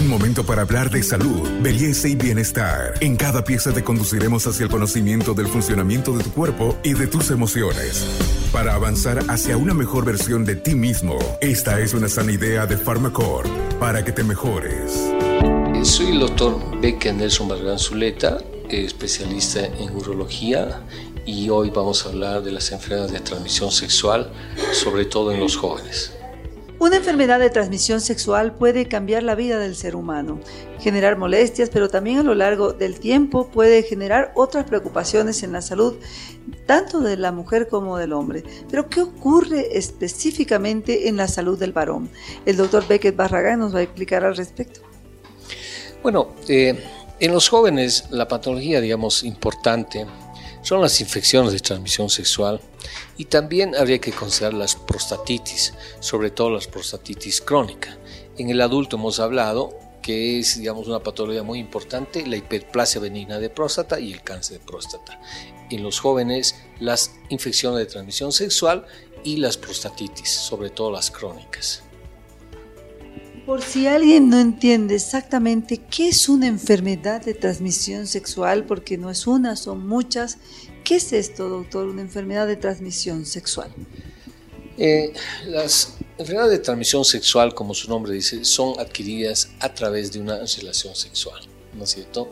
Un momento para hablar de salud, belleza y bienestar. En cada pieza te conduciremos hacia el conocimiento del funcionamiento de tu cuerpo y de tus emociones. Para avanzar hacia una mejor versión de ti mismo, esta es una sana idea de Pharmacore para que te mejores. Soy el doctor Becker Nelson Bargan Zuleta, especialista en urología y hoy vamos a hablar de las enfermedades de transmisión sexual, sobre todo en los jóvenes. Una enfermedad de transmisión sexual puede cambiar la vida del ser humano, generar molestias, pero también a lo largo del tiempo puede generar otras preocupaciones en la salud, tanto de la mujer como del hombre. Pero ¿qué ocurre específicamente en la salud del varón? El doctor Beckett Barragán nos va a explicar al respecto. Bueno, eh, en los jóvenes la patología, digamos, importante son las infecciones de transmisión sexual y también habría que considerar las prostatitis, sobre todo las prostatitis crónica. En el adulto hemos hablado que es digamos una patología muy importante, la hiperplasia benigna de próstata y el cáncer de próstata. En los jóvenes las infecciones de transmisión sexual y las prostatitis, sobre todo las crónicas. Por si alguien no entiende exactamente qué es una enfermedad de transmisión sexual, porque no es una, son muchas, ¿qué es esto, doctor, una enfermedad de transmisión sexual? Eh, las enfermedades de transmisión sexual, como su nombre dice, son adquiridas a través de una relación sexual, ¿no es cierto?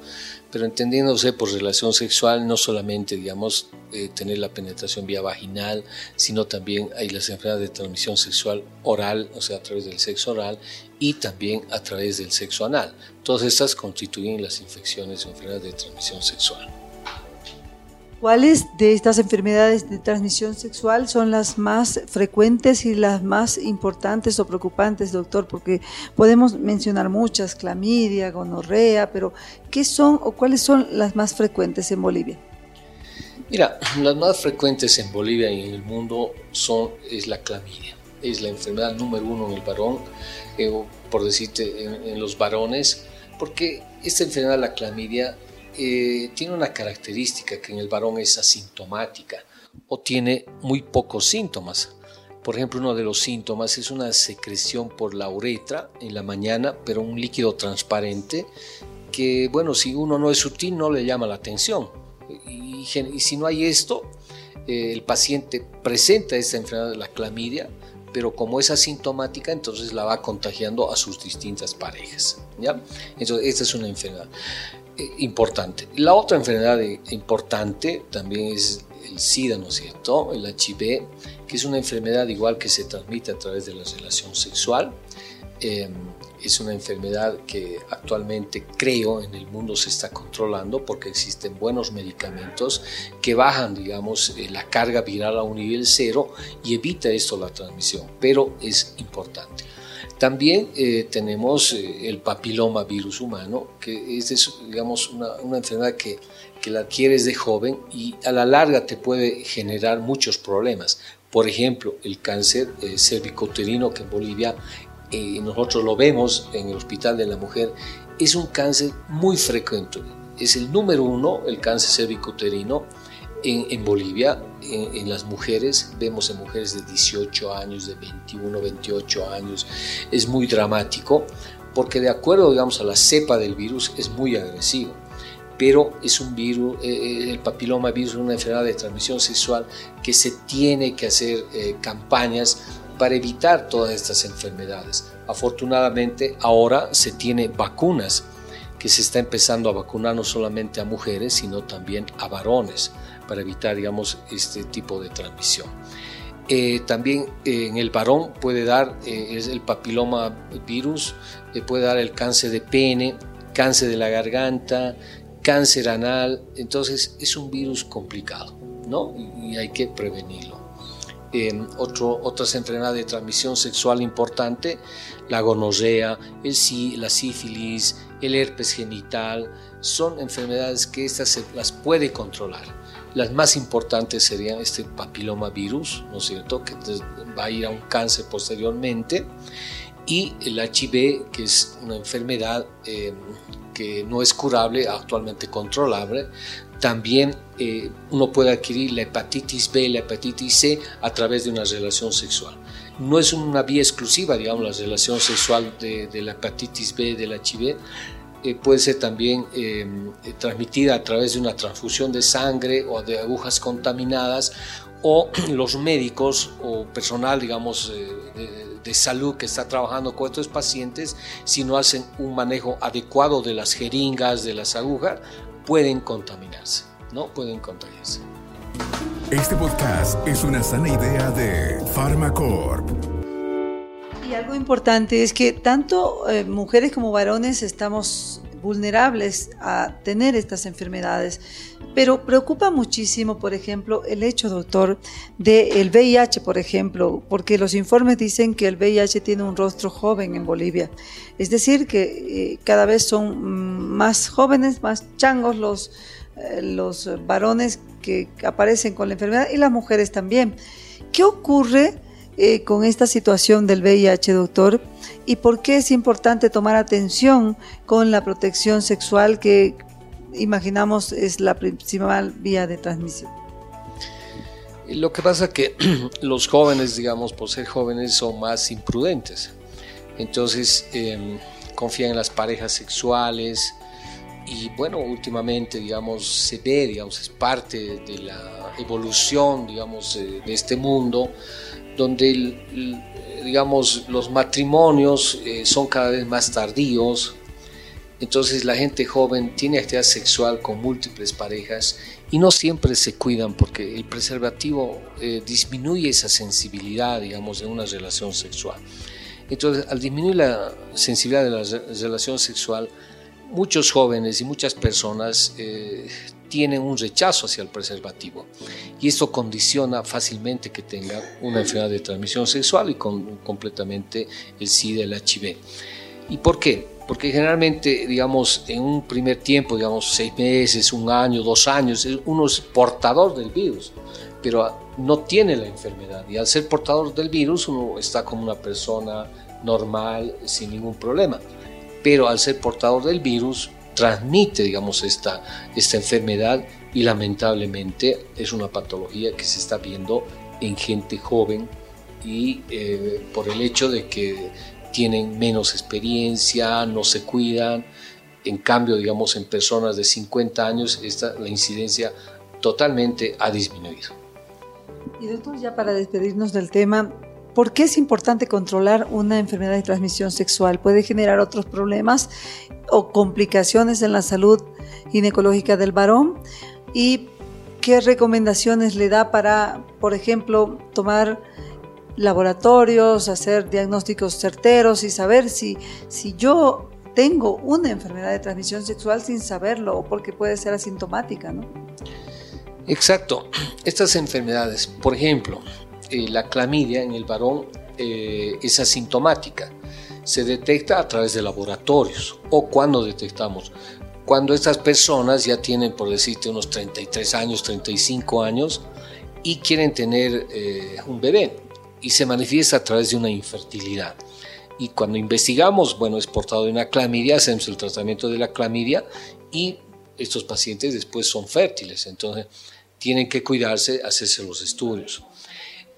Pero entendiéndose por relación sexual, no solamente, digamos, eh, tener la penetración vía vaginal, sino también hay las enfermedades de transmisión sexual oral, o sea, a través del sexo oral, y también a través del sexo anal. Todas estas constituyen las infecciones o enfermedades de transmisión sexual. ¿Cuáles de estas enfermedades de transmisión sexual son las más frecuentes y las más importantes o preocupantes, doctor? Porque podemos mencionar muchas, clamidia, gonorrea, pero ¿qué son o cuáles son las más frecuentes en Bolivia? Mira, las más frecuentes en Bolivia y en el mundo son es la clamidia. Es la enfermedad número uno en el varón, eh, por decirte, en los varones, porque esta enfermedad, la clamidia, eh, tiene una característica que en el varón es asintomática o tiene muy pocos síntomas. Por ejemplo, uno de los síntomas es una secreción por la uretra en la mañana, pero un líquido transparente que, bueno, si uno no es sutil no le llama la atención. Y, si no hay esto, eh, el paciente presenta esta enfermedad de la clamidia, pero como es asintomática, entonces la va contagiando a sus distintas parejas. ¿ya? Entonces, esta es una enfermedad. Eh, importante. La otra enfermedad importante también es el SIDA, ¿no es cierto? El HIV, que es una enfermedad igual que se transmite a través de la relación sexual. Em, es una enfermedad que actualmente creo en el mundo se está controlando porque existen buenos medicamentos que bajan, digamos, eh, la carga viral a un nivel cero y evita esto la transmisión, pero es importante. También eh, tenemos eh, el papiloma virus humano, que es, digamos, una, enfermedad que, que, la adquieres de joven y a la larga te puede generar muchos problemas. Por ejemplo, el cáncer eh, que en Bolivia nosotros lo vemos en el Hospital de la Mujer, es un cáncer muy frecuente. Es el número uno, el cáncer cervicouterino, en, Bolivia, en, las mujeres, vemos en mujeres de 18 años, de 21, 28 años, es muy dramático porque de acuerdo, digamos, a la cepa del virus es muy agresivo. Pero es un virus, eh, eh, el papiloma virus es una enfermedad de transmisión sexual que se tiene que hacer eh, campañas para evitar todas estas enfermedades. Afortunadamente ahora se tiene vacunas que se está empezando a vacunar no solamente a mujeres, sino también a varones para evitar, digamos, este tipo de transmisión. Eh, también eh, en el varón puede dar eh, es el papiloma virus, puede dar el cáncer de pene, cáncer de la garganta, cáncer anal, entonces es un virus complicado, ¿no? Y, hay que prevenirlo. Otro, otras enfermedades de transmisión sexual importante, la gonorrea, el, la sífilis, el herpes genital, son enfermedades que estas se las puede controlar las más importantes serían este papiloma virus, ¿no es cierto?, que va a ir a un cáncer posteriormente, y el HIV, que es una enfermedad eh, que no es curable, actualmente controlable. También eh, uno puede adquirir la hepatitis B, la hepatitis C a través de una relación sexual. no es una vía exclusiva, digamos, la relación sexual de, la hepatitis B, del HIV, eh, puede ser también em, transmitida a través de una transfusión de sangre o de agujas contaminadas o los médicos o personal, digamos, de, de, salud que está trabajando con estos pacientes, si no hacen un manejo adecuado de las jeringas, de las agujas, pueden contaminarse, ¿no? Pueden contagiarse. Este podcast es una sana idea de Pharmacorp. Y algo importante es que tanto eh, mujeres como varones estamos vulnerables a tener estas enfermedades. Pero preocupa muchísimo, por ejemplo, el hecho, doctor, del VIH, por ejemplo, porque los informes dicen que el VIH tiene un rostro joven en Bolivia. Es decir, que eh, cada vez son mm, más jóvenes, más changos los, eh, los varones que aparecen con la enfermedad y las mujeres también. ¿Qué ocurre eh, con esta situación del VIH, doctor? ¿Y por qué es importante tomar atención con la protección sexual que imaginamos es la principal vía de transmisión? Lo que pasa es que los jóvenes, digamos, por ser jóvenes, son más imprudentes. Entonces, em, confían en las parejas sexuales, y bueno, últimamente, digamos, se ve, digamos, es parte de la evolución, digamos, de este mundo, donde, digamos, los matrimonios eh, son cada vez más tardíos, entonces la gente joven tiene actividad sexual con múltiples parejas y no siempre se cuidan porque el preservativo eh, disminuye esa sensibilidad, digamos, de una relación sexual. Entonces, al disminuir la sensibilidad de la relación sexual, muchos jóvenes y muchas personas eh, tienen un rechazo hacia el preservativo y esto condiciona fácilmente que tengan una enfermedad de transmisión sexual y con, completamente el SIDA, el HIV. ¿Y por qué? Porque generalmente, digamos, en un primer tiempo, digamos, seis meses, un año, dos años, uno es portador del virus, pero no tiene la enfermedad y al ser portador del virus uno está como una persona normal sin ningún problema pero al ser portador del virus transmite, digamos, esta, esta enfermedad y lamentablemente es una patología que se está viendo en gente joven y eh, por el hecho de que tienen menos experiencia, no se cuidan, en cambio, digamos, en personas de 50 años esta, la incidencia totalmente ha disminuido. Y doctor, ya para despedirnos del tema, ¿Por qué es importante controlar una enfermedad de transmisión sexual? Puede generar otros problemas o complicaciones en la salud ginecológica del varón. ¿Y qué recomendaciones le da para, por ejemplo, tomar laboratorios, hacer diagnósticos certeros y saber si, si yo tengo una enfermedad de transmisión sexual sin saberlo o porque puede ser asintomática, ¿no? Exacto. Estas enfermedades, por ejemplo, eh, la clamidia en el varón eh, es asintomática. Se detecta a través de laboratorios o cuando detectamos. Cuando estas personas ya tienen, por decirte, unos 33 años, 35 años y quieren tener eh, un bebé y se manifiesta a través de una infertilidad. Y cuando investigamos, bueno, es portado de una clamidia, hacemos el tratamiento de la clamidia y estos pacientes después son fértiles. Entonces, tienen que cuidarse, hacerse los estudios.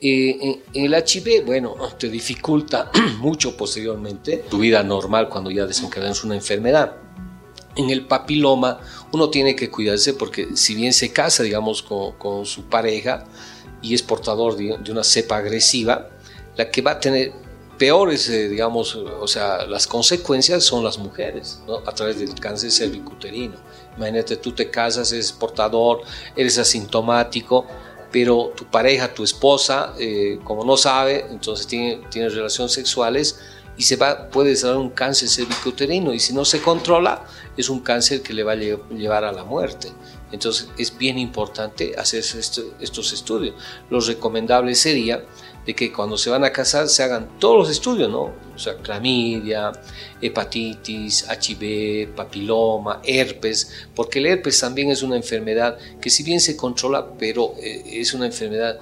Eh, el HIV, bueno, te dificulta mucho posteriormente tu vida normal cuando ya desencadenas una enfermedad. En el papiloma uno tiene que cuidarse porque si bien se casa, digamos, con, su pareja y es portador de, una cepa agresiva, la que va a tener peores, eh, digamos, o sea, las consecuencias son las mujeres, ¿no? A través del cáncer cervicuterino. Imagínate, tú te casas, eres portador, eres asintomático, pero tu pareja, tu esposa, eh, como no sabe, entonces tiene, tiene relaciones sexuales y se va, puede dar un cáncer cervicuterino y si no se controla es un cáncer que le va a llevar a la muerte. Entonces es bien importante hacer estos estudios. Lo recomendable sería de que cuando se van a casar se hagan todos los estudios, ¿no? O sea, clamidia, hepatitis, HIV, papiloma, herpes, porque el herpes también es una enfermedad que si bien se controla, pero eh, es una enfermedad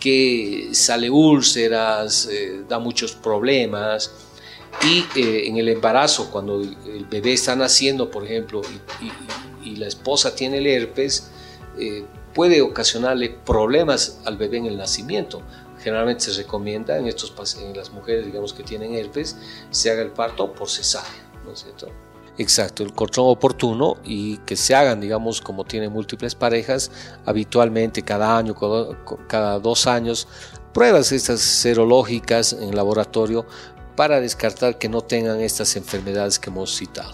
que sale úlceras, eh, da muchos problemas. Y eh, en el embarazo, cuando el bebé está naciendo, por ejemplo, y, y la esposa tiene el herpes, puede ocasionarle problemas al bebé en el nacimiento generalmente se recomienda en, estos, en las mujeres digamos, que tienen herpes, se haga el parto por cesárea, ¿no es cierto? Exacto, el control oportuno y que se hagan, digamos, como tienen múltiples parejas, habitualmente cada año, cada dos años, pruebas estas serológicas en laboratorio para descartar que no tengan estas enfermedades que hemos citado.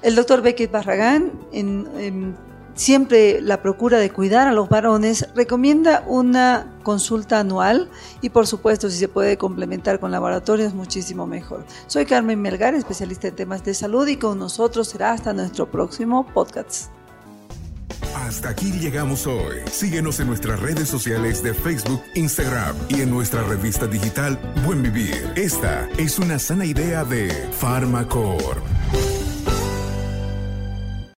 El doctor Beckett Barragán, en, siempre la procura de cuidar a los varones, recomienda una consulta anual y por supuesto si se puede complementar con laboratorios muchísimo mejor. Soy Carmen Melgar, especialista en temas de salud y con nosotros será hasta nuestro próximo podcast. Hasta aquí llegamos hoy. Síguenos en nuestras redes sociales de Facebook, Instagram y en nuestra revista digital Buen Vivir. Esta es una sana idea de Farmacor.